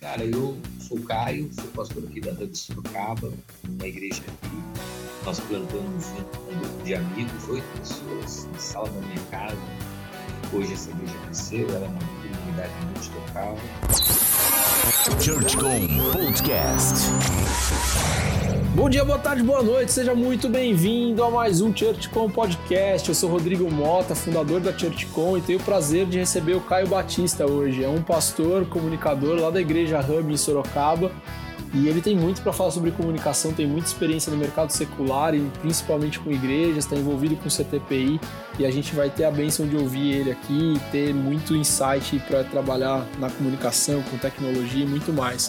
Cara, eu sou o Caio, sou pastor aqui da Hub Sorocaba, uma igreja que nós plantamos um grupo de amigos, oito pessoas, na sala da minha casa. Hoje essa igreja cresceu, ela é uma comunidade multilocal. ChurchCom Podcast. Bom dia, boa tarde, boa noite, seja muito bem-vindo a mais um ChurchCom Podcast. Eu sou Rodrigo Mota, fundador da ChurchCom e tenho o prazer de receber o Caio Batista hoje. É um pastor, comunicador lá da Igreja Hub em Sorocaba e ele tem muito para falar sobre comunicação, tem muita experiência no mercado secular e principalmente com igrejas, está envolvido com CTPI e a gente vai ter a benção de ouvir ele aqui e ter muito insight para trabalhar na comunicação, com tecnologia e muito mais.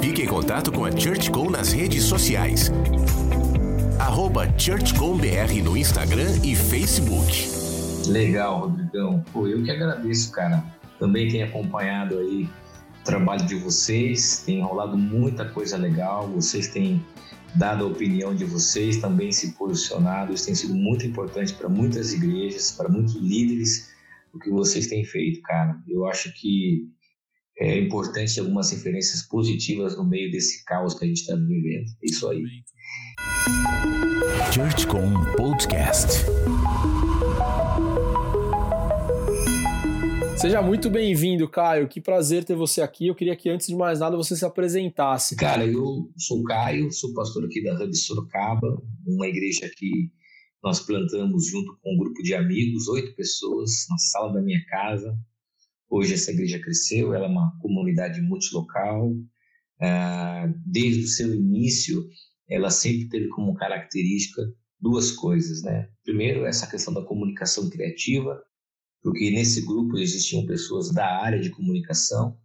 Fique em contato com a ChurchCom nas redes sociais. Arroba ChurchComBR no Instagram e Facebook. Legal, Rodrigão. Pô, eu que agradeço, cara. Também tenho acompanhado aí trabalho de vocês, tem rolado muita coisa legal, vocês têm dado a opinião de vocês, também se posicionado, isso tem sido muito importante para muitas igrejas, para muitos líderes, o que vocês têm feito, cara. Eu acho que é importante algumas referências positivas no meio desse caos que a gente está vivendo. É isso aí. ChurchCom Podcast. Seja muito bem-vindo, Caio. Que prazer ter você aqui. Eu queria que, antes de mais nada, você se apresentasse. Cara, eu sou Caio, sou pastor aqui da Hub Sorocaba, uma igreja que nós plantamos junto com um grupo de amigos, oito pessoas, na sala da minha casa. Hoje essa igreja cresceu, ela é uma comunidade multilocal. Ah, desde o seu início, ela sempre teve como característica duas coisas, né? Primeiro, essa questão da comunicação criativa, porque nesse grupo existiam pessoas da área de comunicação,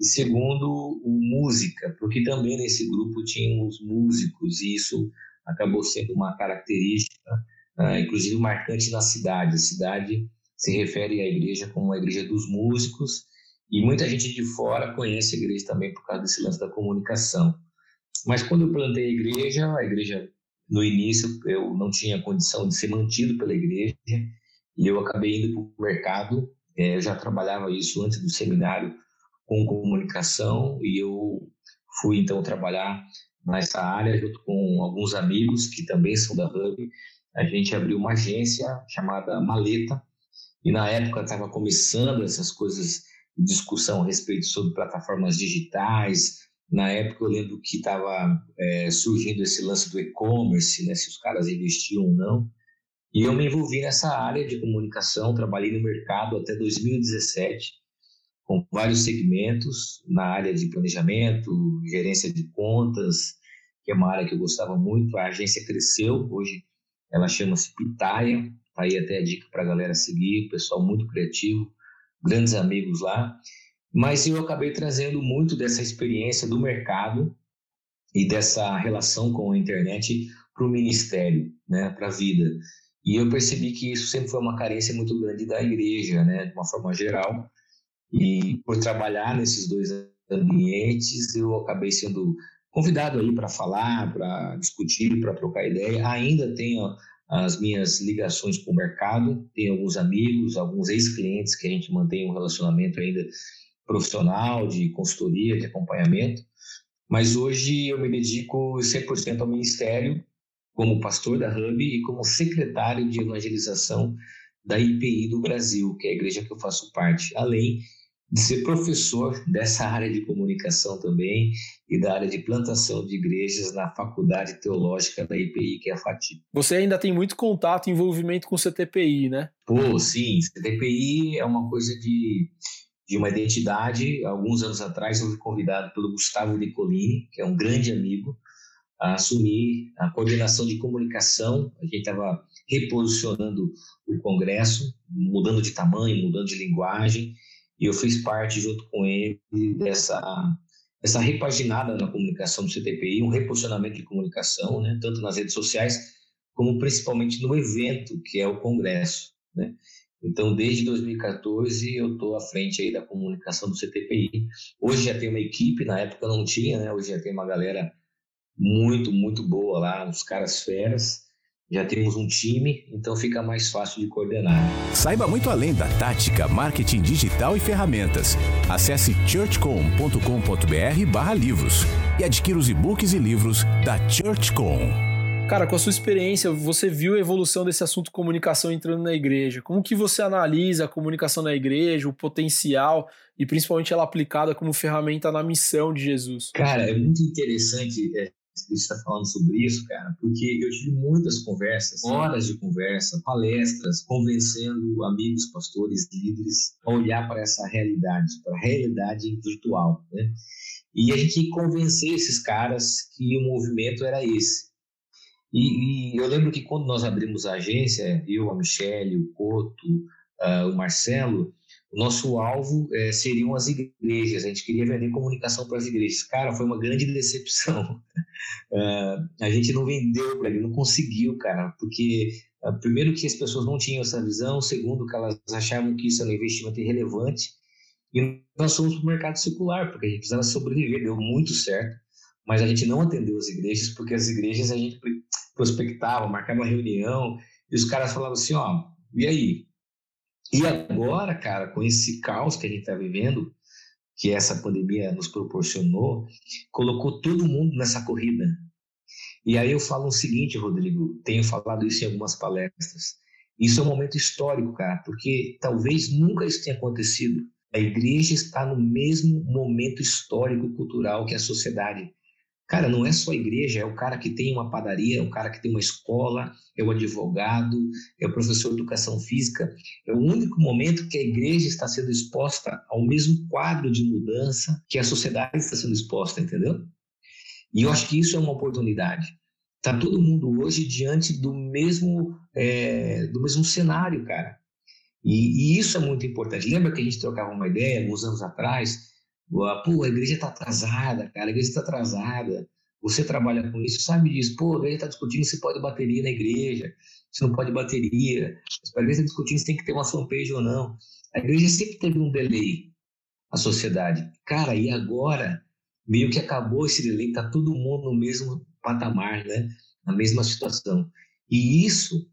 e segundo, música, porque também nesse grupo tínhamos músicos, e isso acabou sendo uma característica, uh, inclusive marcante na cidade. A cidade se refere à igreja como a igreja dos músicos, e muita gente de fora conhece a igreja também por causa desse lance da comunicação. Mas quando eu plantei a igreja, a igreja, no início, eu não tinha condição de ser mantido pela igreja, e eu acabei indo para o mercado. É, eu já trabalhava isso antes do seminário com comunicação e eu fui então trabalhar nessa área junto com alguns amigos que também são da Hub. A gente abriu uma agência chamada Maleta e na época estava começando essas coisas de discussão a respeito sobre plataformas digitais. Na época eu lembro que estava é, surgindo esse lance do e-commerce, né, se os caras investiam ou não. E eu me envolvi nessa área de comunicação, trabalhei no mercado até 2017, com vários segmentos na área de planejamento, gerência de contas, que é uma área que eu gostava muito. A agência cresceu, hoje ela chama-se Pitaia, tá aí até a dica para a galera seguir, pessoal muito criativo, grandes amigos lá. Mas eu acabei trazendo muito dessa experiência do mercado e dessa relação com a internet para o ministério, né, para a vida. E eu percebi que isso sempre foi uma carência muito grande da igreja, né, de uma forma geral. E por trabalhar nesses dois ambientes, eu acabei sendo convidado aí para falar, para discutir, para trocar ideia. Ainda tenho as minhas ligações com o mercado, tenho alguns amigos, alguns ex-clientes que a gente mantém um relacionamento ainda profissional, de consultoria, de acompanhamento. Mas hoje eu me dedico 100% ao ministério como pastor da Hub e como secretário de evangelização da IPI do Brasil, que é a igreja que eu faço parte, além de ser professor dessa área de comunicação também e da área de plantação de igrejas na Faculdade Teológica da IPI, que é a FATI. Você ainda tem muito contato e envolvimento com o CTPI, né? Pô, sim, CTPI é uma coisa de, de uma identidade. Alguns anos atrás eu fui convidado pelo Gustavo Nicolini, que é um grande amigo, a assumir a coordenação de comunicação. A gente estava reposicionando o Congresso, mudando de tamanho, mudando de linguagem, e eu fiz parte, junto com ele, dessa essa repaginada na comunicação do CTPI, um reposicionamento de comunicação, né, tanto nas redes sociais, como principalmente no evento, que é o Congresso. Né? Então, desde 2014, eu estou à frente aí da comunicação do CTPI. Hoje já tem uma equipe, na época não tinha, né? hoje já tem uma galera muito, muito boa lá, os caras feras. já temos um time, então fica mais fácil de coordenar. Saiba muito além da tática, marketing digital e ferramentas. Acesse churchcom.com.br/livros e adquira os e-books e livros da Churchcom. Cara, com a sua experiência, você viu a evolução desse assunto comunicação entrando na igreja. Como que você analisa a comunicação na igreja, o potencial e principalmente ela aplicada como ferramenta na missão de Jesus? Cara, é muito interessante estar falando sobre isso, cara, porque eu tive muitas conversas, horas de conversa, palestras, convencendo amigos, pastores, líderes a olhar para essa realidade, para a realidade virtual, né? E a gente convencer esses caras que o movimento era esse e, e, eu lembro que quando nós abrimos a agência, eu, a Michelle, o Coto, uh, o Marcelo, o nosso alvo uh, seriam as igrejas. A gente queria vender comunicação para as igrejas. Cara, foi uma grande decepção. Uh, a gente não vendeu para ele, não conseguiu, cara, porque uh, primeiro que as pessoas não tinham essa visão, segundo que elas achavam que isso era um investimento irrelevante. E nós fomos para o mercado circular, porque a gente precisava sobreviver, deu muito certo mas a gente não atendeu as igrejas, porque as igrejas a gente prospectava, marcava uma reunião, e os caras falavam assim, ó, e aí? E agora, cara, com esse caos que a gente está vivendo, que essa pandemia nos proporcionou, colocou todo mundo nessa corrida. E aí eu falo o seguinte, Rodrigo, tenho falado isso em algumas palestras. Isso é um momento histórico, cara, porque talvez nunca isso tenha acontecido. A igreja está no mesmo momento histórico cultural que a sociedade. Cara, não é só a igreja, é o cara que tem uma padaria, é o cara que tem uma escola, é o advogado, é o professor de educação física. É o único momento que a igreja está sendo exposta ao mesmo quadro de mudança que a sociedade está sendo exposta, entendeu? E eu acho que isso é uma oportunidade. Está todo mundo hoje diante do mesmo, é, do mesmo cenário, cara. E, e isso é muito importante. Lembra que a gente trocava uma ideia alguns anos atrás? Pô, a igreja está atrasada, cara, a igreja está atrasada. Você trabalha com isso, sabe disso. Pô, a igreja está discutindo se pode bateria na igreja, se não pode bateria. A igreja está discutindo se tem que ter uma fanpage ou não. A igreja sempre teve um delay, a sociedade. Cara, e agora, meio que acabou esse delay, está todo mundo no mesmo patamar, né? Na mesma situação. E isso,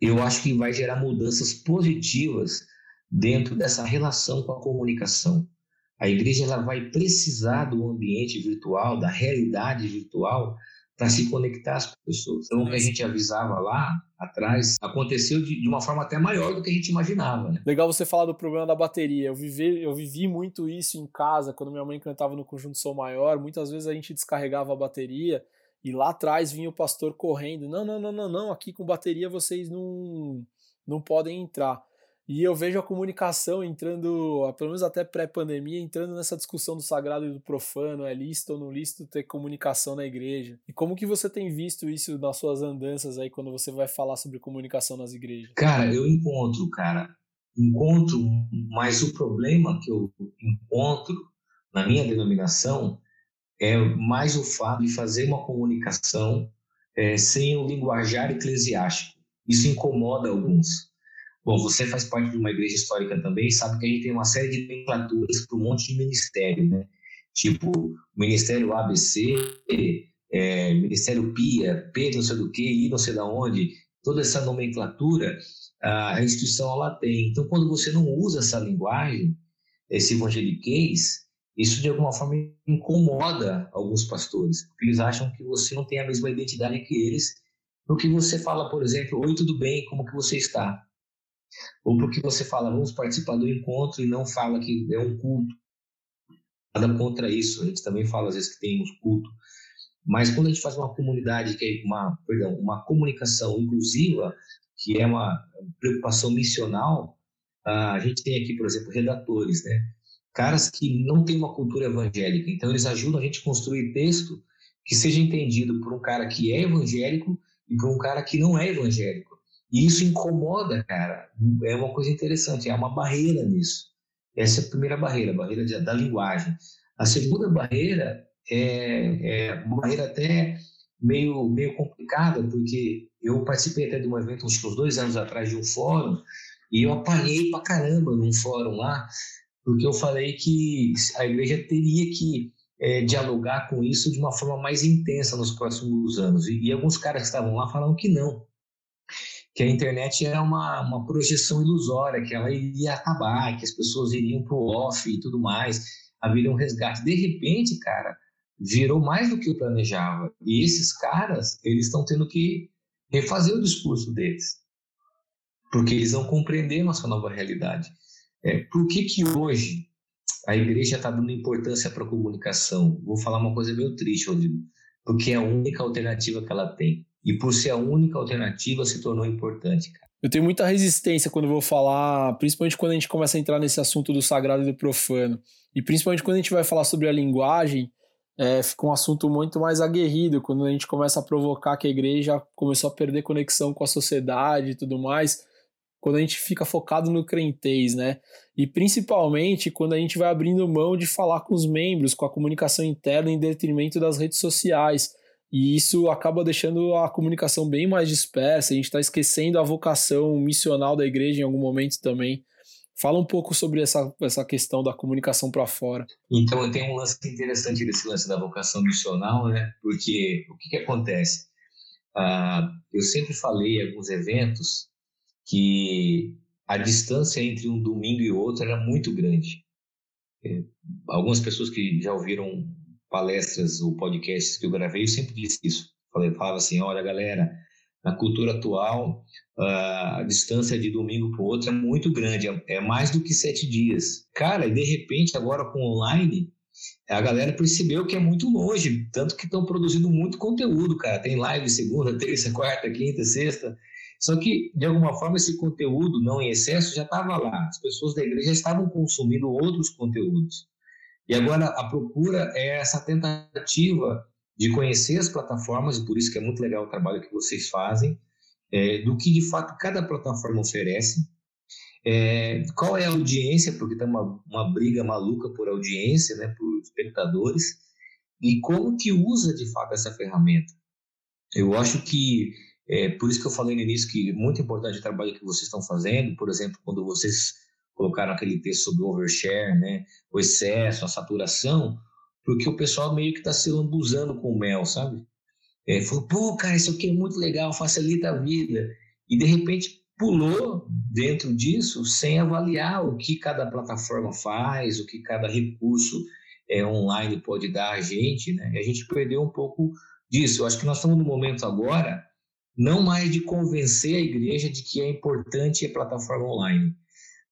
eu acho que vai gerar mudanças positivas dentro dessa relação com a comunicação. A igreja ela vai precisar do ambiente virtual, da realidade virtual, para se conectar às pessoas. Então, o que a gente avisava lá atrás aconteceu de, de, uma forma até maior do que a gente imaginava. Né? Legal você falar do problema da bateria. Eu vivi, eu vivi muito isso em casa, quando minha mãe cantava no Conjunto Som Maior. Muitas vezes a gente descarregava a bateria e lá atrás vinha o pastor correndo. Não, não, não, não, não. Aqui com bateria vocês não, não podem entrar. E eu vejo a comunicação entrando, pelo menos até pré-pandemia, entrando nessa discussão do sagrado e do profano, é lícito ou não lícito ter comunicação na igreja. E como que você tem visto isso nas suas andanças aí quando você vai falar sobre comunicação nas igrejas? Cara, eu encontro, cara, encontro, mas o problema que eu encontro na minha denominação é mais o fato de fazer uma comunicação é, sem o linguajar eclesiástico. Isso incomoda alguns. Bom, você faz parte de uma igreja histórica também, sabe que a gente tem uma série de nomenclaturas para um monte de ministério, né? Tipo, Ministério ABC, é, Ministério PIA, P não sei do que, I não sei da onde, toda essa nomenclatura a instituição ela tem. Então, quando você não usa essa linguagem, esse evangeliquez, isso de alguma forma incomoda alguns pastores, porque eles acham que você não tem a mesma identidade que eles, porque você fala, por exemplo, oi, tudo bem, como que você está? Ou porque você fala, vamos participar do encontro e não fala que é um culto. Nada contra isso, a gente também fala às vezes que tem um culto. Mas quando a gente faz uma comunidade, que é uma, perdão, uma comunicação inclusiva, que é uma preocupação missional, a gente tem aqui, por exemplo, redatores, né? Caras que não têm uma cultura evangélica, então eles ajudam a gente a construir texto que seja entendido por um cara que é evangélico e por um cara que não é evangélico. E isso incomoda, cara. É uma coisa interessante, é uma barreira nisso. Essa é a primeira barreira, a barreira da linguagem. A segunda barreira é, é, uma barreira até meio, meio complicada, porque eu participei até de um evento uns dois anos atrás de um fórum e eu apanhei pra caramba num fórum lá, porque eu falei que a igreja teria que é, dialogar com isso de uma forma mais intensa nos próximos anos. E, e, alguns caras que estavam lá falaram que não, que a internet era uma, uma projeção ilusória, que ela iria acabar, que as pessoas iriam para o off e tudo mais, haveria um resgate. De repente, cara, virou mais do que eu planejava. E esses caras, eles estão tendo que refazer o discurso deles, porque eles não compreenderam nossa nova realidade. É, por que que hoje a igreja está dando importância para a comunicação? Vou falar uma coisa meio triste, Rodrigo, porque é a única alternativa que ela tem. E por ser a única alternativa, se tornou importante, cara. Eu tenho muita resistência quando vou falar, principalmente quando a gente começa a entrar nesse assunto do sagrado e do profano. E principalmente quando a gente vai falar sobre a linguagem, é, fica um assunto muito mais aguerrido quando a gente começa a provocar que a igreja começou a perder conexão com a sociedade e tudo mais, quando a gente fica focado no crentez, né? E principalmente quando a gente vai abrindo mão de falar com os membros, com a comunicação interna em detrimento das redes sociais. E isso acaba deixando a comunicação bem mais dispersa, a gente está esquecendo a vocação missional da igreja em algum momento também. Fala um pouco sobre essa, essa questão da comunicação para fora. Então, tem um lance interessante desse lance da vocação missional, né? Porque o que, que acontece? Ah, eu sempre falei em alguns eventos que a distância entre um domingo e outro era muito grande. É, algumas pessoas que já ouviram palestras ou podcasts que eu gravei, eu sempre disse isso. Falei, falava assim, olha galera, na cultura atual, a distância de domingo para o outro é muito grande, é, é mais do que sete dias. Cara, e de repente, agora com online, a galera percebeu que é muito longe, tanto que estão produzindo muito conteúdo, cara. Tem live segunda, terça, quarta, quinta, sexta. Só que, de alguma forma, esse conteúdo, não em excesso, já estava lá. As pessoas da igreja estavam consumindo outros conteúdos. E agora a procura é essa tentativa de conhecer as plataformas, e por isso que é muito legal o trabalho que vocês fazem, é, do que de fato cada plataforma oferece, é, qual é a audiência, porque tem uma, uma briga maluca por audiência, né, por espectadores, e como que usa de fato essa ferramenta. Eu acho que, é, por isso que eu falei no início que é muito importante o trabalho que vocês estão fazendo, por exemplo, quando vocês colocaram aquele texto sobre o overshare, né, o excesso, a saturação, porque o pessoal meio que está se lambuzando com o mel, sabe? É, falou, pô, cara, isso aqui é muito legal, facilita a vida. E de repente pulou dentro disso sem avaliar o que cada plataforma faz, o que cada recurso é, online pode dar a gente, né? E a gente perdeu um pouco disso. Eu acho que nós estamos no momento agora não mais de convencer a igreja de que é importante a plataforma online,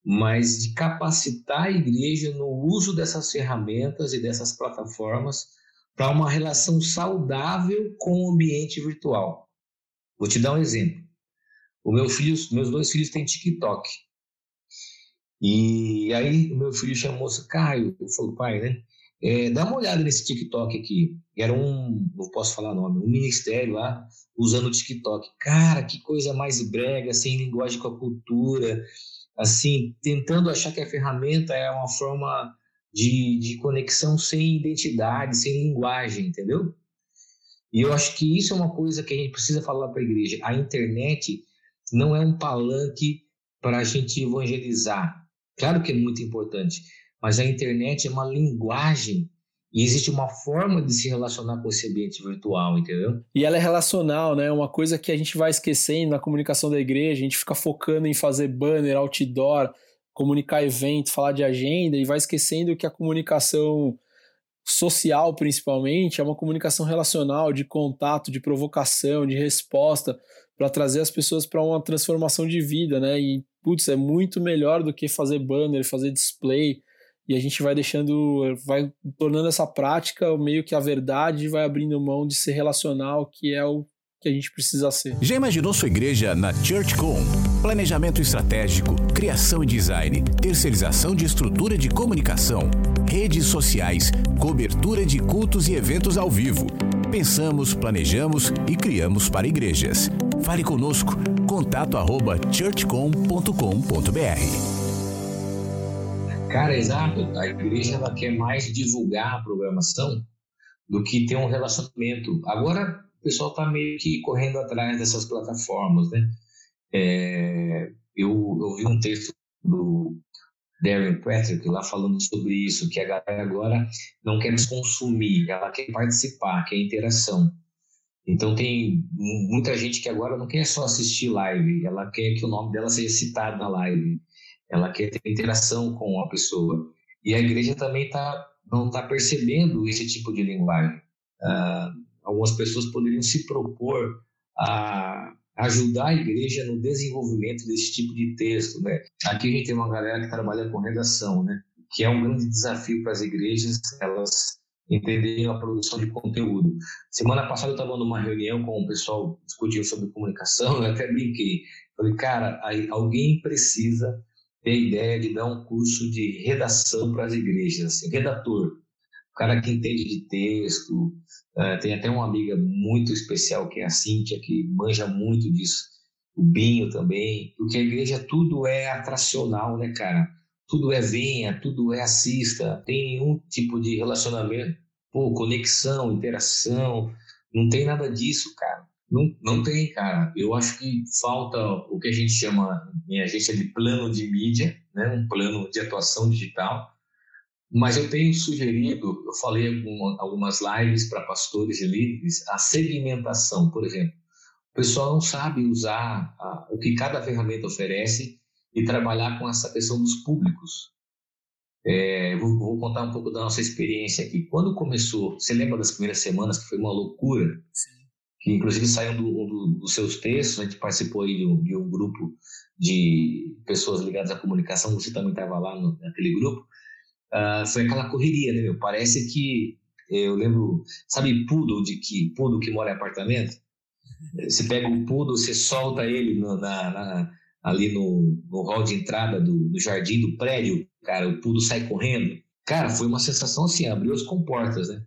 mas de capacitar a igreja no uso dessas ferramentas e dessas plataformas para uma relação saudável com o ambiente virtual. Vou te dar um exemplo. O meu filho, meus dois filhos têm TikTok. E aí o meu filho chamou -se Caio, falou, pai, né? É, dá uma olhada nesse TikTok aqui. Era um, não posso falar nome, um ministério lá usando o TikTok. Cara, que coisa mais brega, sem linguagem com a cultura, assim, tentando achar que a ferramenta é uma forma de, de conexão sem identidade, sem linguagem, entendeu? E eu acho que isso é uma coisa que a gente precisa falar para a igreja. A internet não é um palanque para a gente evangelizar. Claro que é muito importante, mas a internet é uma linguagem e existe uma forma de se relacionar com esse ambiente virtual, entendeu? E ela é relacional, né? Uma coisa que a gente vai esquecendo na comunicação da igreja, a gente fica focando em fazer banner, outdoor, comunicar evento, falar de agenda e vai esquecendo que a comunicação social, principalmente, é uma comunicação relacional, de contato, de provocação, de resposta, para trazer as pessoas para uma transformação de vida, né? E, putz, é muito melhor do que fazer banner, fazer display e a gente vai deixando, vai tornando essa prática meio que a verdade, vai abrindo mão de ser relacional, que é o que a gente precisa ser. Já imaginou sua igreja na ChurchCom? Planejamento estratégico, criação e design, terceirização de estrutura de comunicação, redes sociais, cobertura de cultos e eventos ao vivo. Pensamos, planejamos e criamos para igrejas. Fale conosco. Contato arroba churchcom.com.br Cara, exato. A igreja ela quer mais divulgar a programação do que ter um relacionamento. Agora o pessoal está meio que correndo atrás dessas plataformas, né? É, eu, eu vi um texto do, Darren Patrick lá falando sobre isso, que a galera agora não quer mais consumir, ela quer participar, quer interação. Então tem muita gente que agora não quer só assistir live, ela quer que o nome dela seja citado na live, ela quer ter interação com a pessoa. E a igreja também tá, não está percebendo esse tipo de linguagem. Ah, algumas pessoas poderiam se propor a ajudar a igreja no desenvolvimento desse tipo de texto. Né? Aqui a gente tem uma galera que trabalha com redação, né? que é um grande desafio para as igrejas, elas entenderem a produção de conteúdo. Semana passada eu estava numa reunião com o pessoal discutindo sobre comunicação, eu até brinquei. Falei, cara, alguém precisa ter ideia de dar um curso de redação para as igrejas, assim, redator. O cara que entende de texto, uh, tem até uma amiga muito especial que é a Cíntia, que manja muito disso, o Binho também, porque a igreja tudo é atracional, né, cara? tudo é venha, tudo é assista, tem nenhum tipo de relacionamento, pô, conexão, interação, não tem nada disso, cara. Não, não tem, cara. Eu acho que falta o que a gente chama em agência de plano de mídia, né? um plano de atuação digital. Mas eu tenho sugerido, eu falei algumas lives para pastores e líderes, a segmentação, por exemplo. O pessoal não sabe usar a, o que cada ferramenta oferece e trabalhar com essa questão dos públicos. É, vou, vou, contar um pouco da nossa experiência aqui. Quando começou, você lembra das primeiras semanas que foi uma loucura? Sim. Que inclusive saiu do, do, dos seus textos, a gente participou aí de um, de um, grupo de pessoas ligadas à comunicação, você também estava lá no, naquele grupo. Uh, foi aquela correria, né, meu? Parece que eu lembro, sabe, poodle de que poodle que mora em apartamento? Você pega o poodle, você solta ele no, na, na ali no, no hall de entrada do, do jardim do prédio, cara, o pudo sai correndo. Cara, foi uma sensação assim, abriu as comportas, né?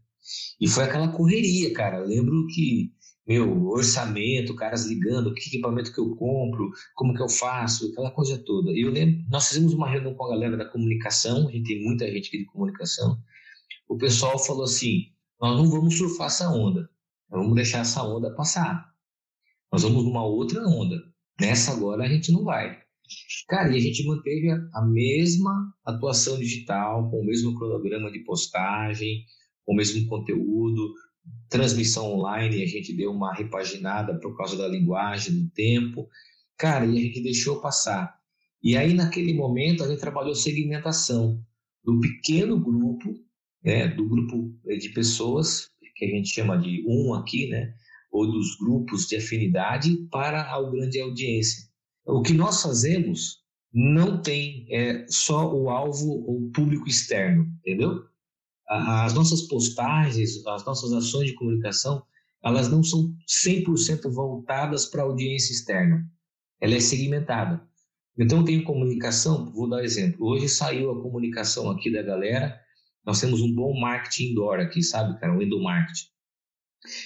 E foi aquela correria, cara. Eu lembro que, meu, orçamento, caras ligando, que equipamento que eu compro, como que eu faço, aquela coisa toda. E eu lembro, nós fizemos uma reunião com a galera da comunicação, a gente tem muita gente aqui de comunicação. O pessoal falou assim: nós não vamos surfar essa onda, nós vamos deixar essa onda passar. Nós vamos numa outra onda. Nessa agora a gente não vai. Cara, e a gente manteve a, mesma atuação digital, com o mesmo cronograma de postagem, com o mesmo conteúdo, transmissão online, a gente deu uma repaginada por causa da linguagem, do tempo. Cara, e a gente deixou passar. E aí, naquele momento, a gente trabalhou segmentação do pequeno grupo, né, do grupo de pessoas, que a gente chama de um aqui, né, ou dos grupos de afinidade para a grande audiência. O que nós fazemos não tem é, só o alvo ou público externo, entendeu? As nossas postagens, as nossas ações de comunicação, elas não são 100% voltadas para a audiência externa. Ela é segmentada. Então, tem comunicação, vou dar um exemplo. Hoje saiu a comunicação aqui da galera, nós temos um bom marketing indoor aqui, sabe, cara? O endomarketing.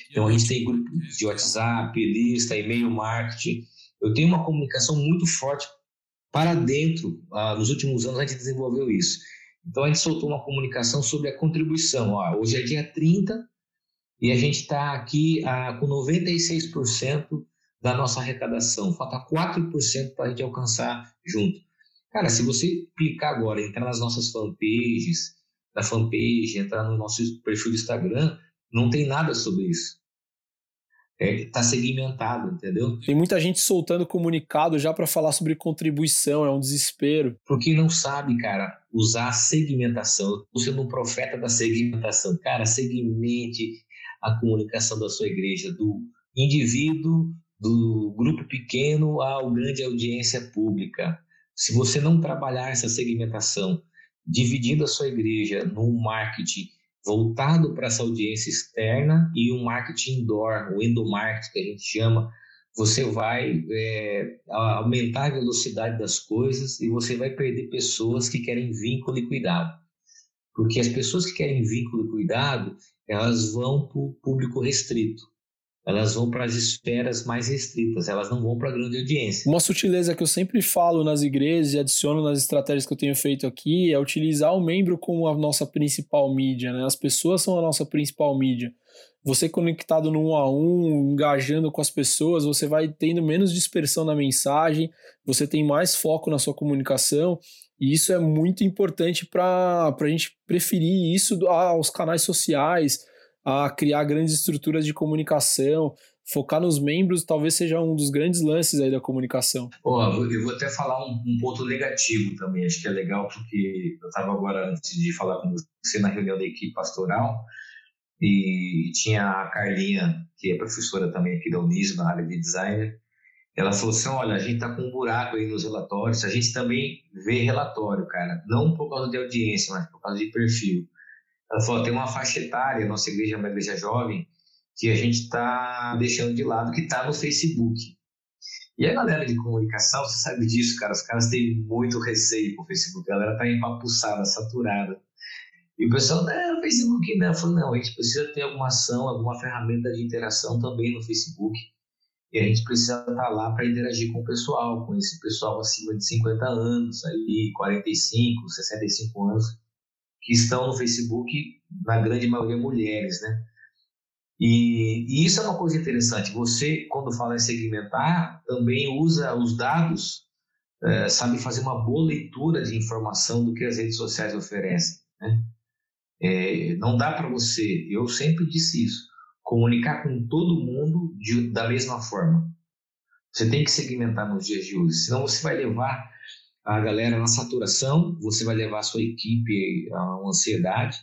Então a gente tem grupo de WhatsApp, lista, e-mail marketing. Eu tenho uma comunicação muito forte para dentro. Ah, nos últimos anos a gente desenvolveu isso. Então a gente soltou uma comunicação sobre a contribuição. Ó, hoje é dia 30 e a gente está aqui ah, com 96% da nossa arrecadação. Falta 4% para a gente alcançar junto. Cara, se você clicar agora, entrar nas nossas fanpages, na fanpage, entrar no nosso perfil do Instagram, não tem nada sobre isso. Está é, tá segmentado, entendeu? Tem muita gente soltando comunicado já para falar sobre contribuição, é um desespero. Porque não sabe, cara, usar a segmentação. Estou sendo um profeta da segmentação. Cara, segmente a comunicação da sua igreja, do indivíduo, do grupo pequeno ao grande audiência pública. Se você não trabalhar essa segmentação, dividindo a sua igreja num marketing voltado para essa audiência externa e um marketing indoor, o endomarketing que a gente chama, você vai é, aumentar a velocidade das coisas e você vai perder pessoas que querem vínculo e cuidado. Porque as pessoas que querem vínculo e cuidado, elas vão para o público restrito elas vão para as esferas mais restritas, elas não vão para a grande audiência. Uma sutileza que eu sempre falo nas igrejas e adiciono nas estratégias que eu tenho feito aqui é utilizar o membro como a nossa principal mídia, né? As pessoas são a nossa principal mídia. Você conectado no um a um, engajando com as pessoas, você vai tendo menos dispersão na mensagem, você tem mais foco na sua comunicação E isso é muito importante para a gente preferir isso aos canais sociais, a criar grandes estruturas de comunicação, focar nos membros talvez seja um dos grandes lances aí da comunicação. Oh, eu vou até falar um, um, ponto negativo também, acho que é legal porque eu estava agora, antes de falar com você, na reunião da equipe pastoral, e tinha a Carlinha, que é professora também aqui da Uniso, na área de designer, ela falou assim, olha, a gente tá com um buraco aí nos relatórios, a gente também vê relatório, cara, não por causa de audiência, mas por causa de perfil. Ela falou, tem uma faixa etária, nossa igreja é uma igreja jovem, que a gente está deixando de lado, que está no Facebook. E a galera de comunicação, você sabe disso, cara, os caras têm muito receio com o Facebook, a galera está empapuçada, saturada. E o pessoal, não, o Facebook não. Eu falo, não, a gente precisa ter alguma ação, alguma ferramenta de interação também no Facebook. E a gente precisa estar tá lá para interagir com o pessoal, com esse pessoal acima de 50 anos, aí 45, 65 anos, que estão no Facebook, na grande maioria mulheres, né? E, e, isso é uma coisa interessante. Você, quando fala em segmentar, também usa os dados, é, sabe fazer uma boa leitura de informação do que as redes sociais oferecem. Né? É, não dá para você, eu sempre disse isso, comunicar com todo mundo de, da mesma forma. Você tem que segmentar nos dias de hoje, senão você vai levar a galera na saturação, você vai levar a sua equipe uma ansiedade,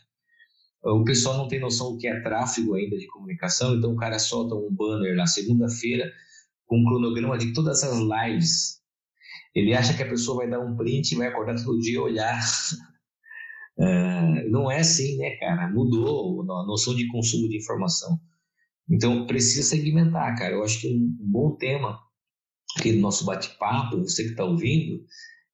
o pessoal não tem noção do que é tráfego ainda de comunicação, então o cara solta um banner na segunda-feira com um cronograma de todas as lives. Ele acha que a pessoa vai dar um print vai acordar todo dia olhar. Uh, não é assim, né, cara? Mudou a noção de consumo de informação. Então precisa segmentar, cara. Eu acho que um bom tema aqui do nosso bate-papo, você que está ouvindo,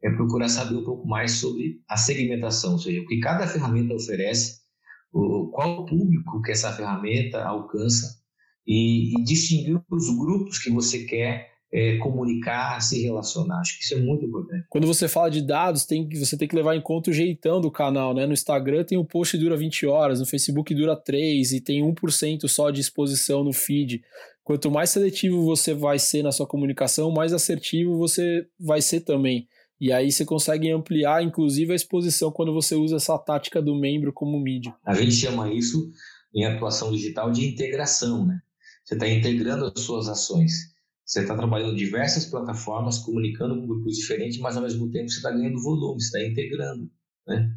é procurar saber um pouco mais sobre a segmentação, ou seja, o que cada ferramenta oferece qual o público que essa ferramenta alcança e, e distinguir os grupos que você quer é, comunicar, se relacionar. Acho que isso é muito importante. Quando você fala de dados, tem, você tem que levar em conta o jeitão do canal, né? No Instagram tem um post que dura 20 horas, no Facebook dura 3 e tem 1% só de exposição no feed. Quanto mais seletivo você vai ser na sua comunicação, mais assertivo você vai ser também. E aí você consegue ampliar, inclusive, a exposição quando você usa essa tática do membro como mídia. A gente chama isso, em atuação digital, de integração, né? Você está integrando as suas ações. Você está trabalhando diversas plataformas, comunicando com grupos diferentes, mas ao mesmo tempo você está ganhando volume, você está integrando, né?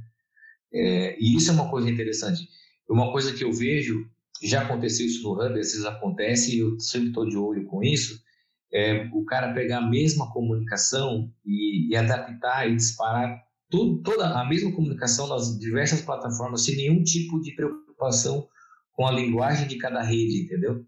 É, e isso é uma coisa interessante. Uma coisa que eu vejo, já aconteceu isso no Hub, às vezes acontece, e eu sempre estou de olho com isso, é, o cara pegar a mesma comunicação e, e adaptar e disparar tudo, toda a mesma comunicação nas diversas plataformas sem nenhum tipo de preocupação com a linguagem de cada rede, entendeu?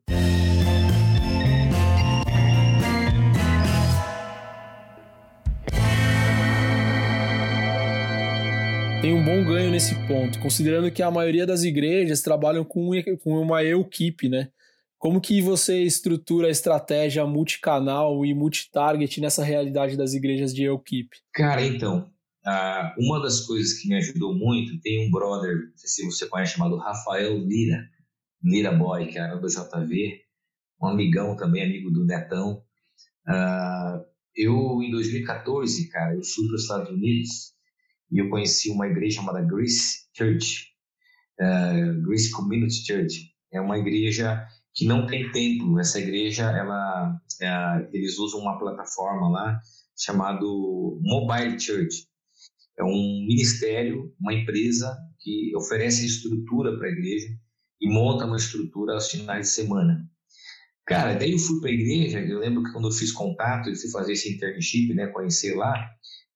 Tem um bom ganho nesse ponto, considerando que a maioria das igrejas trabalham com, uma equipe, né? Como que você estrutura a estratégia multicanal e multitarget nessa realidade das igrejas de Equipe? Cara, então, uma das coisas que me ajudou muito, tem um brother, não sei se você conhece, chamado Rafael Lira, Lira Boy, cara, do JV, um amigão também, amigo do Netão. eu, em 2014, cara, eu fui para os Estados Unidos e eu conheci uma igreja chamada Grace Church, Grace Community Church. É uma igreja que não tem templo. Essa igreja, ela, é, eles usam uma plataforma lá chamado Mobile Church. É um ministério, uma empresa que oferece estrutura para a igreja e monta uma estrutura aos finais de semana. Cara, daí eu fui para a igreja, eu lembro que quando eu fiz contato, eu fui fazer esse internship, né, conhecer lá,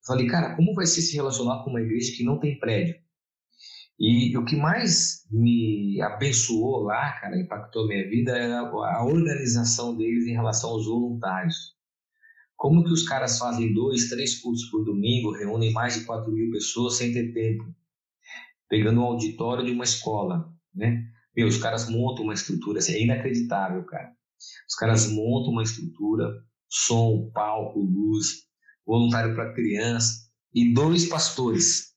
falei, cara, como vai ser se relacionar com uma igreja que não tem prédio? E o que mais me abençoou lá, cara, impactou minha vida, é a organização deles em relação aos voluntários. Como que os caras fazem dois, três cultos por domingo, reúnem mais de 4 mil pessoas sem ter tempo, pegando um auditório de uma escola, né? Meu, os caras montam uma estrutura, assim, é inacreditável, cara. Os caras montam uma estrutura, som, palco, luz, voluntário para criança e dois pastores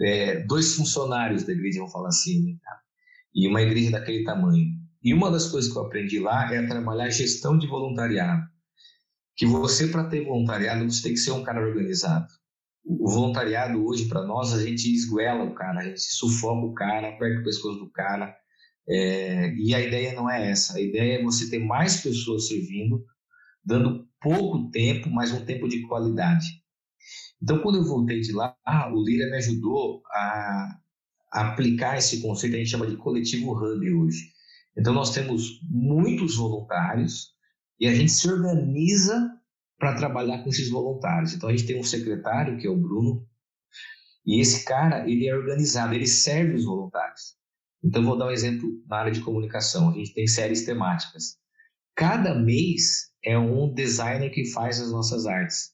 é, dois funcionários da igreja, vamos falar assim, né, e uma igreja daquele tamanho. E uma das coisas que eu aprendi lá é trabalhar gestão de voluntariado. Que você, para ter voluntariado, você tem que ser um cara organizado. o voluntariado hoje, para nós, a gente esguela o cara, a gente sufoca o cara, aperta o pescoço do cara. É, e a ideia não é essa. A ideia é você ter mais pessoas servindo, dando pouco tempo, mas um tempo de qualidade. Então, quando eu voltei de lá, o Lira me ajudou a aplicar esse conceito que a gente chama de coletivo hub hoje. Então, nós temos muitos voluntários e a gente se organiza para trabalhar com esses voluntários. Então a gente tem um secretário, que é o Bruno, e esse cara, ele é organizado, ele serve os voluntários. Então vou dar um exemplo na área de comunicação. A gente tem séries temáticas. Cada mês é um designer que faz as nossas artes.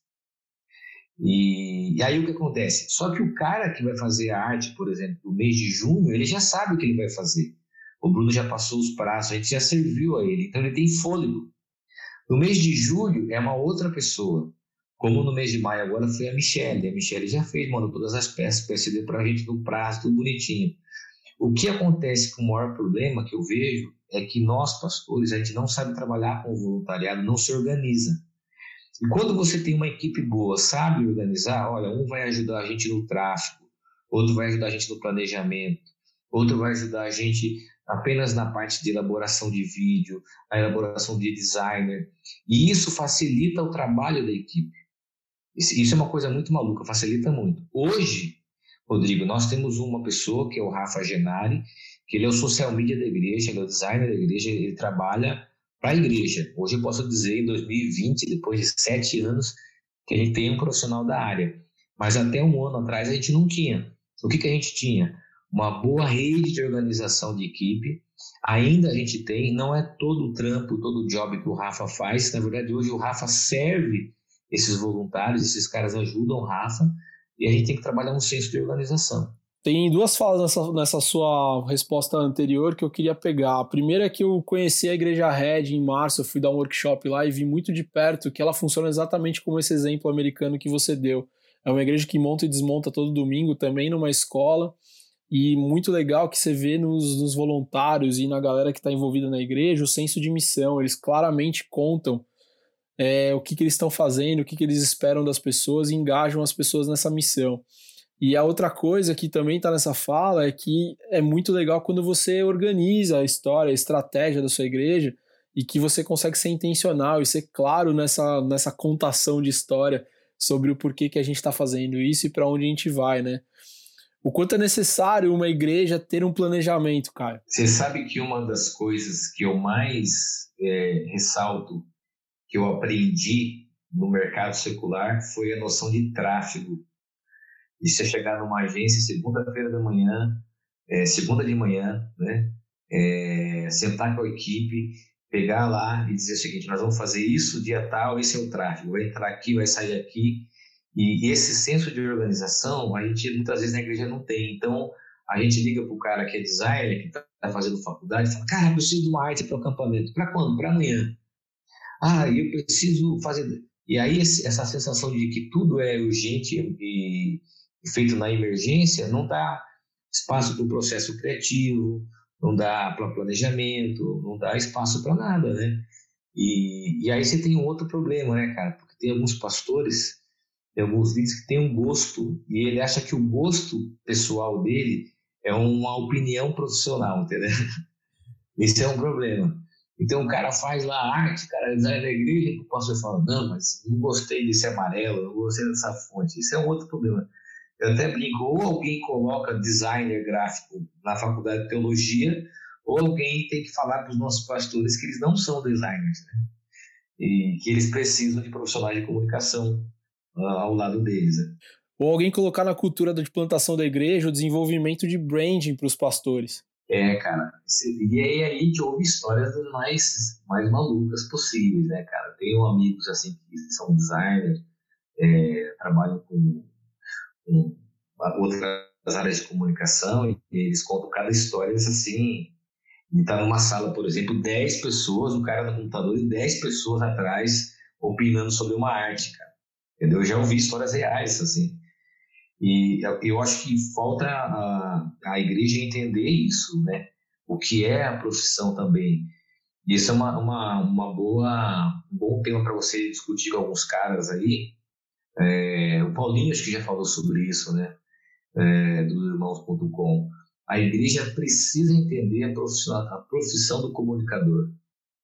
E, e, aí o que acontece? Só que o cara que vai fazer a arte, por exemplo, do mês de junho, ele já sabe o que ele vai fazer. O Bruno já passou os prazos, a gente já serviu a ele, então ele tem fôlego. No mês de julho é uma outra pessoa. Como no mês de maio agora foi a Michelle. A Michelle já fez, mandou todas as peças para CD para a gente no prazo, tudo bonitinho. O que acontece com o maior problema que eu vejo é que nós, pastores, a gente não sabe trabalhar com o voluntariado, não se organiza. E quando você tem uma equipe boa, sabe organizar, olha, um vai ajudar a gente no tráfego, outro vai ajudar a gente no planejamento, outro vai ajudar a gente apenas na parte de elaboração de vídeo, a elaboração de designer, e isso facilita o trabalho da equipe. Isso é uma coisa muito maluca, facilita muito. Hoje, Rodrigo, nós temos uma pessoa que é o Rafa Genari, que ele é o social media da igreja, ele é o designer da igreja, ele trabalha para a igreja. Hoje eu posso dizer, em 2020, depois de sete anos, que a gente tem um profissional da área. Mas até um ano atrás a gente não tinha. O que, que a gente tinha? uma boa rede de organização de equipe. Ainda a gente tem, não é todo o trampo, todo o job que o Rafa faz. Na verdade, hoje o Rafa serve esses voluntários, esses caras ajudam o Rafa e a gente tem que trabalhar um senso de organização. Tem duas falas nessa, nessa sua resposta anterior que eu queria pegar. A primeira é que eu conheci a Igreja Red em março, eu fui dar um workshop lá e vi muito de perto que ela funciona exatamente como esse exemplo americano que você deu. É uma igreja que monta e desmonta todo domingo, também numa escola. E muito legal que você vê nos, nos voluntários e na galera que está envolvida na igreja o senso de missão. Eles claramente contam é, o que, que eles estão fazendo, o que, que eles esperam das pessoas e engajam as pessoas nessa missão. E a outra coisa que também está nessa fala é que é muito legal quando você organiza a história, a estratégia da sua igreja e que você consegue ser intencional e ser claro nessa, nessa contação de história sobre o porquê que a gente está fazendo isso e para onde a gente vai, né? o quanto é necessário uma igreja ter um planejamento, cara. Você sabe que uma das coisas que eu mais é, ressalto, que eu aprendi no mercado secular, foi a noção de tráfego. E você chegar numa agência segunda-feira da manhã, é, segunda de manhã, né? É, sentar com a equipe, pegar lá e dizer o seguinte: nós vamos fazer isso dia tal, esse é o tráfego, vai entrar aqui, vai sair aqui, e esse senso de organização, a gente muitas vezes na igreja não tem. Então, a gente liga para o cara que é designer, que está fazendo faculdade, e fala: Cara, preciso de uma arte para o acampamento. Para quando? Para amanhã. Ah, eu preciso fazer. E aí, essa sensação de que tudo é urgente e feito na emergência, não dá espaço para o processo criativo, não dá para planejamento, não dá espaço para nada, né? E, e aí você tem um outro problema, né, cara? Porque tem alguns pastores tem alguns líderes que têm um gosto e ele acha que o gosto pessoal dele é uma opinião profissional, entendeu? Esse é um problema. Então o cara faz lá a arte, cara design da igreja, o pastor fala, não, mas não gostei desse amarelo, não gostei dessa fonte. Isso é um outro problema. Eu até brinco, ou alguém coloca designer gráfico na faculdade de teologia, ou alguém tem que falar para os nossos pastores que eles não são designers, né? E que eles precisam de profissionais de comunicação ao lado deles. Né? Ou alguém colocar na cultura de plantação da igreja o desenvolvimento de branding para os pastores. É, cara. E aí a gente ouve histórias das mais, mais malucas possíveis, né, cara? Tenho amigos assim que são designers, é, trabalham com, com outras áreas de comunicação e eles contam cada história assim. E tá numa sala, por exemplo, 10 pessoas, o cara no computador e 10 pessoas atrás opinando sobre uma arte, cara. Entendeu? Eu já ouvi histórias reais, assim. E eu acho que falta a, a igreja entender isso, né? O que é a profissão também. E isso é uma, uma, uma boa, um bom tema para você discutir com alguns caras aí. É, o Paulinho acho que já falou sobre isso, né? É, do irmãos.com. A igreja precisa entender a, a profissão do comunicador,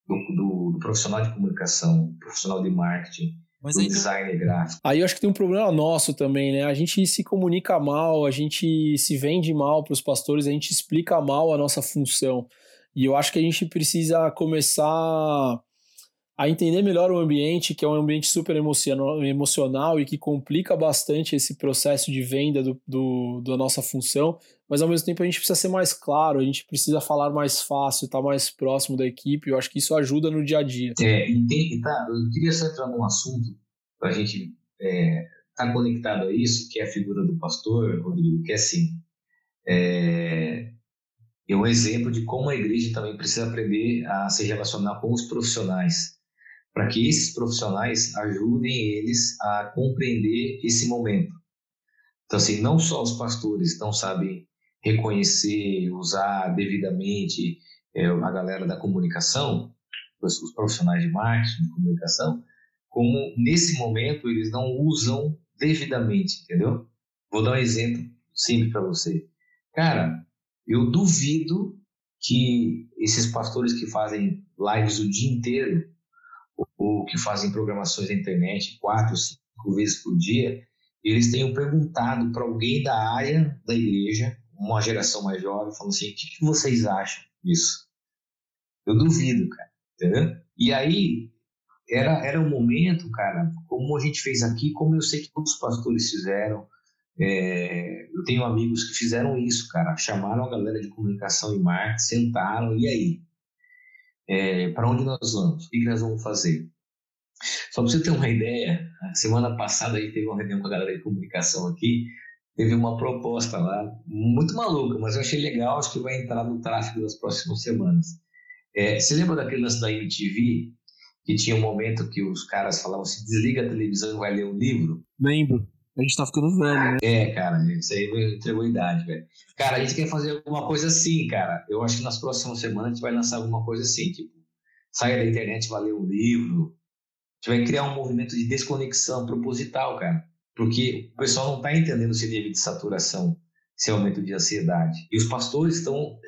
do, do, do, profissional de comunicação, profissional de marketing, Mas do design gráfico. Aí eu acho que tem um problema nosso também, né? A gente se comunica mal, a gente se vende mal para os pastores, a gente explica mal a nossa função. E eu acho que a gente precisa começar a entender melhor o ambiente, que é um ambiente super emocional e que complica bastante esse processo de venda do, do, da nossa função, mas ao mesmo tempo a gente precisa ser mais claro, a gente precisa falar mais fácil, estar tá mais próximo da equipe, eu acho que isso ajuda no dia a dia. É, entendi, tá, eu queria só entrar num assunto para a gente estar é, tá conectado a isso, que é a figura do pastor, Rodrigo, que é assim, é, é um exemplo de como a igreja também precisa aprender a se relacionar com os profissionais para que esses profissionais ajudem eles a compreender esse momento. Então, assim, não só os pastores não sabem reconhecer, usar devidamente é, a galera da comunicação, os, os profissionais de marketing, de comunicação, como nesse momento eles não usam devidamente, entendeu? Vou dar um exemplo simples para você. Cara, eu duvido que esses pastores que fazem lives o dia inteiro ou que fazem programações na internet quatro, cinco vezes por dia, eles tenham perguntado para alguém da área da igreja, uma geração mais jovem, falando assim: o que, que vocês acham disso? Eu duvido, cara, entendeu? E aí, era, era um momento, cara, como a gente fez aqui, como eu sei que todos os pastores fizeram. É, eu tenho amigos que fizeram isso, cara. Chamaram a galera de comunicação e marketing, sentaram, e aí? É, para onde nós vamos? O que, que nós vamos fazer? Só para você ter uma ideia, semana passada aí teve uma reunião com a galera de comunicação aqui, teve uma proposta lá, muito maluca, mas eu achei legal, acho que vai entrar no tráfego das próximas semanas. É, você lembra daquele lance da MTV, que tinha um momento que os caras falavam assim, desliga a televisão e vai ler um livro? Lembro. A gente tá ficando velho, né? É, cara, isso aí entregou idade, velho. Cara, a gente quer fazer alguma coisa assim, cara. Eu acho que nas próximas semanas a gente vai lançar alguma coisa assim, tipo, saia da internet, vai ler um livro, gente vai criar um movimento de desconexão proposital, cara. Porque o pessoal não está entendendo esse nível de saturação, esse aumento de ansiedade. E os pastores estão.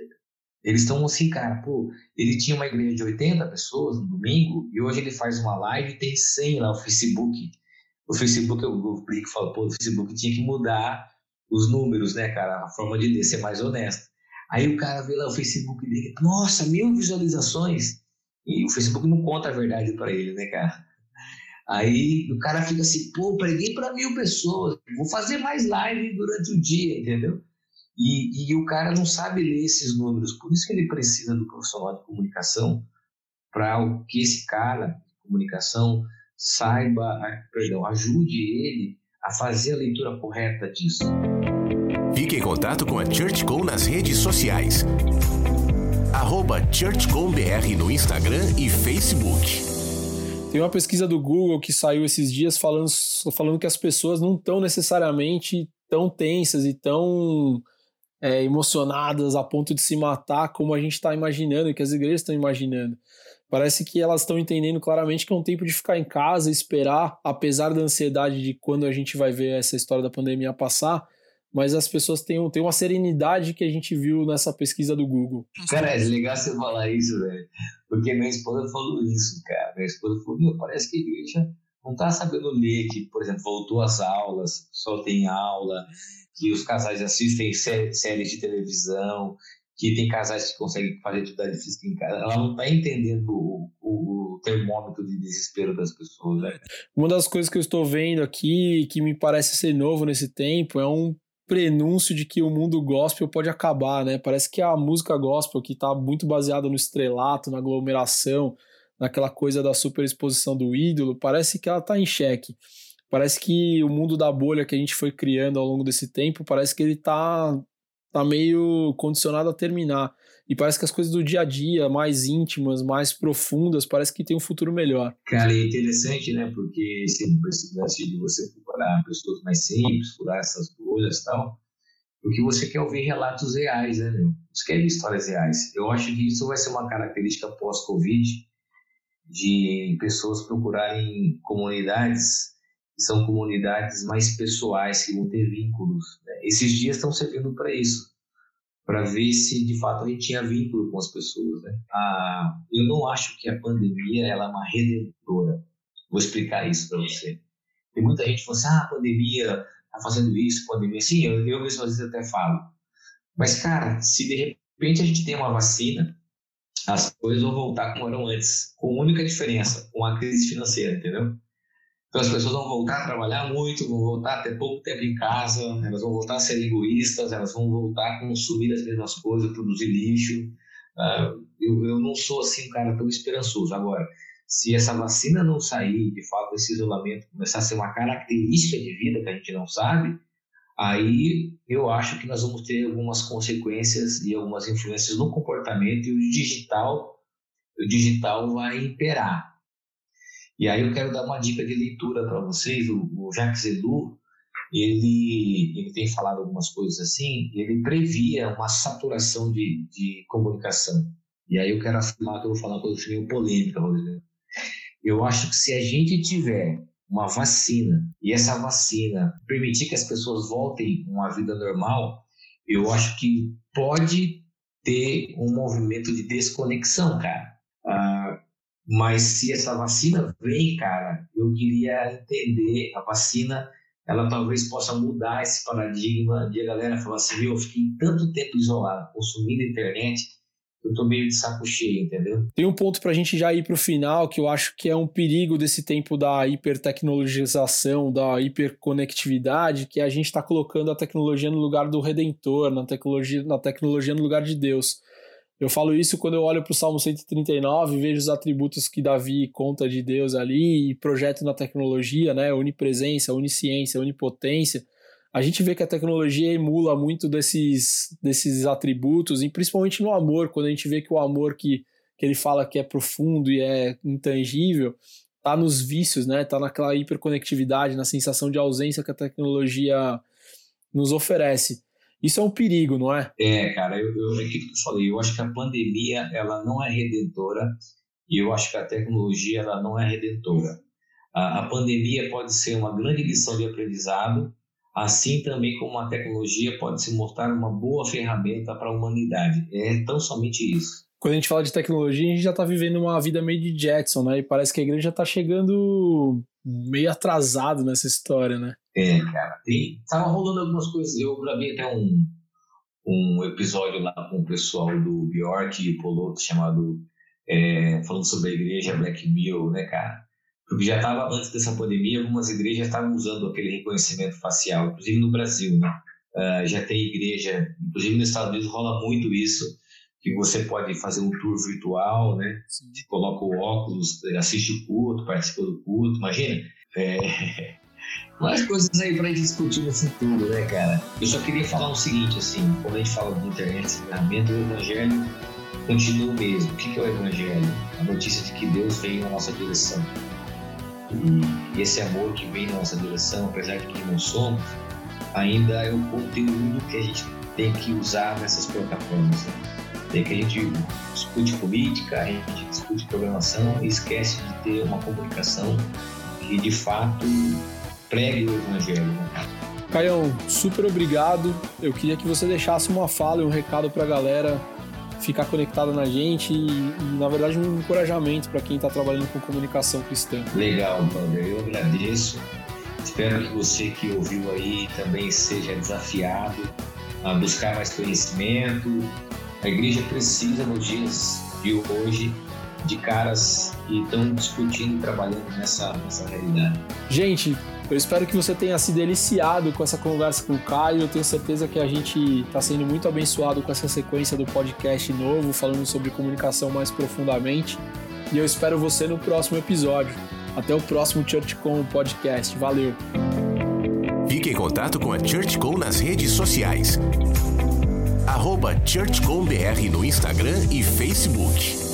Eles estão assim, cara, pô, ele tinha uma igreja de 80 pessoas no domingo e hoje ele faz uma live e tem 100 lá no Facebook. O Facebook, eu, brinco e falo, pô, o Facebook tinha que mudar os números, né, cara? A forma de ser mais honesta. Aí o cara vê lá o Facebook dele, nossa, mil visualizações. E o Facebook não conta a verdade para ele, né, cara? Aí o cara fica assim, pô, preguei para mil pessoas, vou fazer mais live durante o dia, entendeu? E, e o cara não sabe ler esses números, por isso que ele precisa do profissional de comunicação para que esse cara de comunicação saiba, perdão, ajude ele a fazer a leitura correta disso. Fique em contato com a ChurchCom nas redes sociais. Arroba no Instagram e Facebook. Tem uma pesquisa do Google que saiu esses dias falando, falando que as pessoas não estão necessariamente tão tensas e tão é, emocionadas a ponto de se matar como a gente está imaginando que as igrejas estão imaginando. Parece que elas estão entendendo claramente que é um tempo de ficar em casa, esperar, apesar da ansiedade de quando a gente vai ver essa história da pandemia passar, mas as pessoas têm, têm uma serenidade que a gente viu nessa pesquisa do Google. Cara, é legal você falar isso, velho. Porque minha esposa falou isso, cara. Minha esposa falou, meu, parece que a igreja não tá sabendo ler que, por exemplo, voltou às aulas, só tem aula, que os casais assistem séries de televisão, que tem casais que conseguem fazer atividade física em casa. Ela não tá entendendo o, o, o termômetro de desespero das pessoas, né? Uma das coisas que eu estou vendo aqui, que me parece ser novo nesse tempo, é um prenúncio de que o mundo gospel pode acabar, né? Parece que a música gospel, que está muito baseada no estrelato, na aglomeração, naquela coisa da superexposição do ídolo, parece que ela está em xeque. Parece que o mundo da bolha que a gente foi criando ao longo desse tempo, parece que ele está tá meio condicionado a terminar. E parece que as coisas do dia a dia, mais íntimas, mais profundas, parece que tem um futuro melhor. Cara, é interessante, né? Porque esse, lance de você procurar pessoas mais simples, furar essas e tal, porque você quer ouvir relatos reais, né, meu? Você quer histórias reais. Eu acho que isso vai ser uma característica pós-Covid de pessoas procurarem comunidades são comunidades mais pessoais, que vão ter vínculos. Né? Esses dias estão servindo para isso, para ver se de fato a gente tinha vínculo com as pessoas. Né? Ah, eu não acho que a pandemia ela é uma redentora. Vou explicar isso para você. Tem muita gente que fala assim: ah, a pandemia está fazendo isso, pandemia. Sim, eu, eu mesmo às vezes até falo. Mas, cara, se de repente a gente tem uma vacina, as coisas vão voltar como eram antes, com única diferença, com a crise financeira, entendeu? Então as pessoas vão voltar a trabalhar muito, vão voltar a ter pouco tempo em casa, elas vão voltar a ser egoístas, elas vão voltar a consumir as mesmas coisas, produzir lixo. Uh, eu, eu não sou assim um cara tão esperançoso. Agora, se essa vacina não sair, de fato, esse isolamento começar a ser uma característica de vida que a gente não sabe, aí eu acho que nós vamos ter algumas consequências e algumas influências no comportamento e o digital, o digital vai imperar. E aí eu quero dar uma dica de leitura para vocês. O, o Jacques Ellul, ele, ele tem falado algumas coisas assim, ele previa uma saturação de, de comunicação. E aí eu quero afirmar que eu vou falar uma coisa meio polêmica, Rodrigo. Eu acho que se a gente tiver uma vacina e essa vacina permitir que as pessoas voltem a uma vida normal, eu acho que pode ter um movimento de desconexão, cara. Ah, mas se essa vacina vem, cara, eu queria entender a vacina, ela talvez possa mudar esse paradigma de a galera falar assim, eu fiquei tanto tempo isolado, consumindo internet, eu tô meio de saco cheio, entendeu? Tem um ponto pra gente já ir pro final, que eu acho que é um perigo desse tempo da hipertecnologização, da hiperconectividade, que a gente tá colocando a tecnologia no lugar do redentor, na tecnologia, na tecnologia no lugar de Deus. Eu falo isso quando eu olho para o Salmo 139 e vejo os atributos que Davi conta de Deus ali e projeto na tecnologia, né? Onipresença, onisciência, onipotência. A gente vê que a tecnologia emula muito desses, desses atributos, e principalmente no amor, quando a gente vê que o amor que, que ele fala que é profundo e é intangível, tá nos vícios, né? Tá naquela hiperconectividade, na sensação de ausência que a tecnologia nos oferece. Isso é um perigo, não é? É, cara, eu, eu, é que eu falei, eu acho que a pandemia ela não é redentora e eu acho que a tecnologia ela não é redentora. A, a pandemia pode ser uma grande lição de aprendizado, assim também como a tecnologia pode se mostrar uma boa ferramenta para a humanidade. É tão somente isso. Quando a gente fala de tecnologia, a gente já está vivendo uma vida meio de Jetson, né? E parece que a igreja está chegando meio atrasado nessa história, né? É, cara, tem, tava rolando algumas coisas. Eu gravei até um, um episódio lá com o pessoal do Bjork e Poloto chamado é, falando sobre a igreja Black Mirror, né, cara? Porque já estava, antes dessa pandemia, algumas igrejas estavam usando aquele reconhecimento facial, inclusive no Brasil, né? Uh, já tem igreja, inclusive nos Estados Unidos rola muito isso, que você pode fazer um tour virtual, né? Sim. Coloca o óculos, assiste o culto, participa do culto, imagina. É... Mais coisas aí para discutir no futuro, né, cara? Eu só queria falar o seguinte, assim, quando a gente fala de internet, ferramenta, o evangelho continua o mesmo. O que é o evangelho? A notícia de que Deus vem na nossa direção. E esse amor que vem na nossa direção, apesar de que não somos, ainda é o conteúdo que a gente tem que usar nessas plataformas. Né? Tem que a gente discute política, a gente discute programação e esquece de ter uma comunicação que de fato pregue o evangelho. Né? Caião, super obrigado. Eu queria que você deixasse uma fala e um recado para a galera ficar conectada na gente e, e na verdade, um encorajamento para quem está trabalhando com comunicação cristã. Legal, Wander. Eu agradeço. Espero que você que ouviu aí também seja desafiado a buscar mais conhecimento. A igreja precisa, nos dias de hoje, de caras que estão discutindo e trabalhando nessa, nessa realidade. Gente, eu espero que você tenha se deliciado com essa conversa com o Caio. Eu tenho certeza que a gente está sendo muito abençoado com essa sequência do podcast novo, falando sobre comunicação mais profundamente. E eu espero você no próximo episódio. Até o próximo ChurchCom Podcast. Valeu! Fique em contato com a ChurchCom nas redes sociais. Arroba ChurchComBR no Instagram e Facebook.